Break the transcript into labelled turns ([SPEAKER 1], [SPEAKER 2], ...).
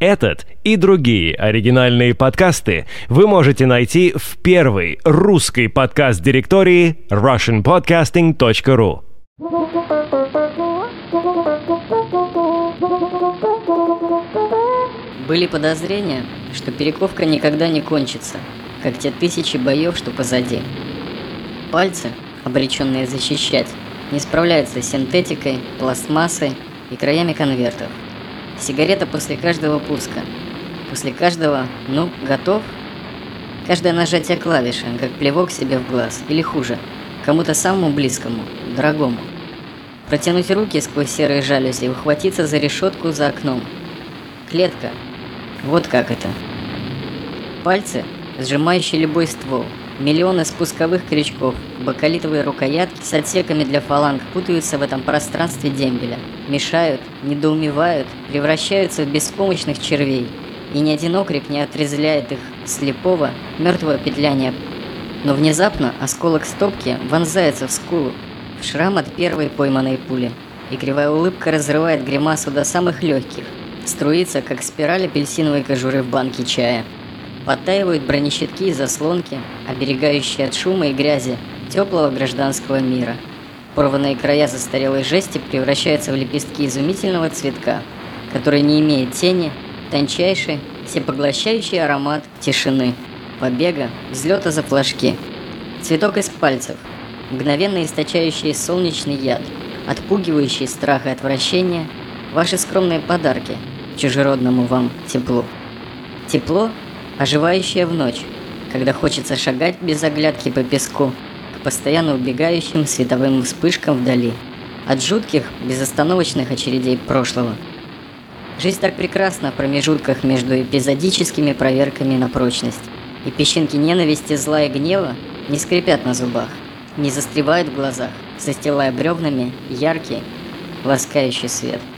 [SPEAKER 1] Этот и другие оригинальные подкасты вы можете найти в первой русской подкаст-директории russianpodcasting.ru.
[SPEAKER 2] Были подозрения, что перековка никогда не кончится, как те тысячи боев, что позади. Пальцы, обреченные защищать, не справляются с синтетикой, пластмассой и краями конвертов. Сигарета после каждого пуска. После каждого «ну, готов?» Каждое нажатие клавиши, как плевок себе в глаз, или хуже, кому-то самому близкому, дорогому. Протянуть руки сквозь серые жалюзи и ухватиться за решетку за окном. Клетка. Вот как это. Пальцы, сжимающие любой ствол, Миллионы спусковых крючков, бакалитовые рукоятки с отсеками для фаланг путаются в этом пространстве дембеля, мешают, недоумевают, превращаются в беспомощных червей, и ни один окрик не отрезляет их слепого, мертвого петляния. Но внезапно осколок стопки вонзается в скулу, в шрам от первой пойманной пули, и кривая улыбка разрывает гримасу до самых легких, струится, как спираль апельсиновой кожуры в банке чая. Подтаивают бронещитки и заслонки, оберегающие от шума и грязи теплого гражданского мира. Порванные края застарелой жести превращаются в лепестки изумительного цветка, который не имеет тени, тончайший, всепоглощающий аромат тишины, побега, взлета за флажки. Цветок из пальцев, мгновенно источающий солнечный яд, отпугивающий страх и отвращение, ваши скромные подарки чужеродному вам теплу. Тепло оживающая в ночь, когда хочется шагать без оглядки по песку, к постоянно убегающим световым вспышкам вдали, от жутких, безостановочных очередей прошлого. Жизнь так прекрасна в промежутках между эпизодическими проверками на прочность, и песчинки ненависти, зла и гнева не скрипят на зубах, не застревают в глазах, застилая бревнами яркий, ласкающий свет –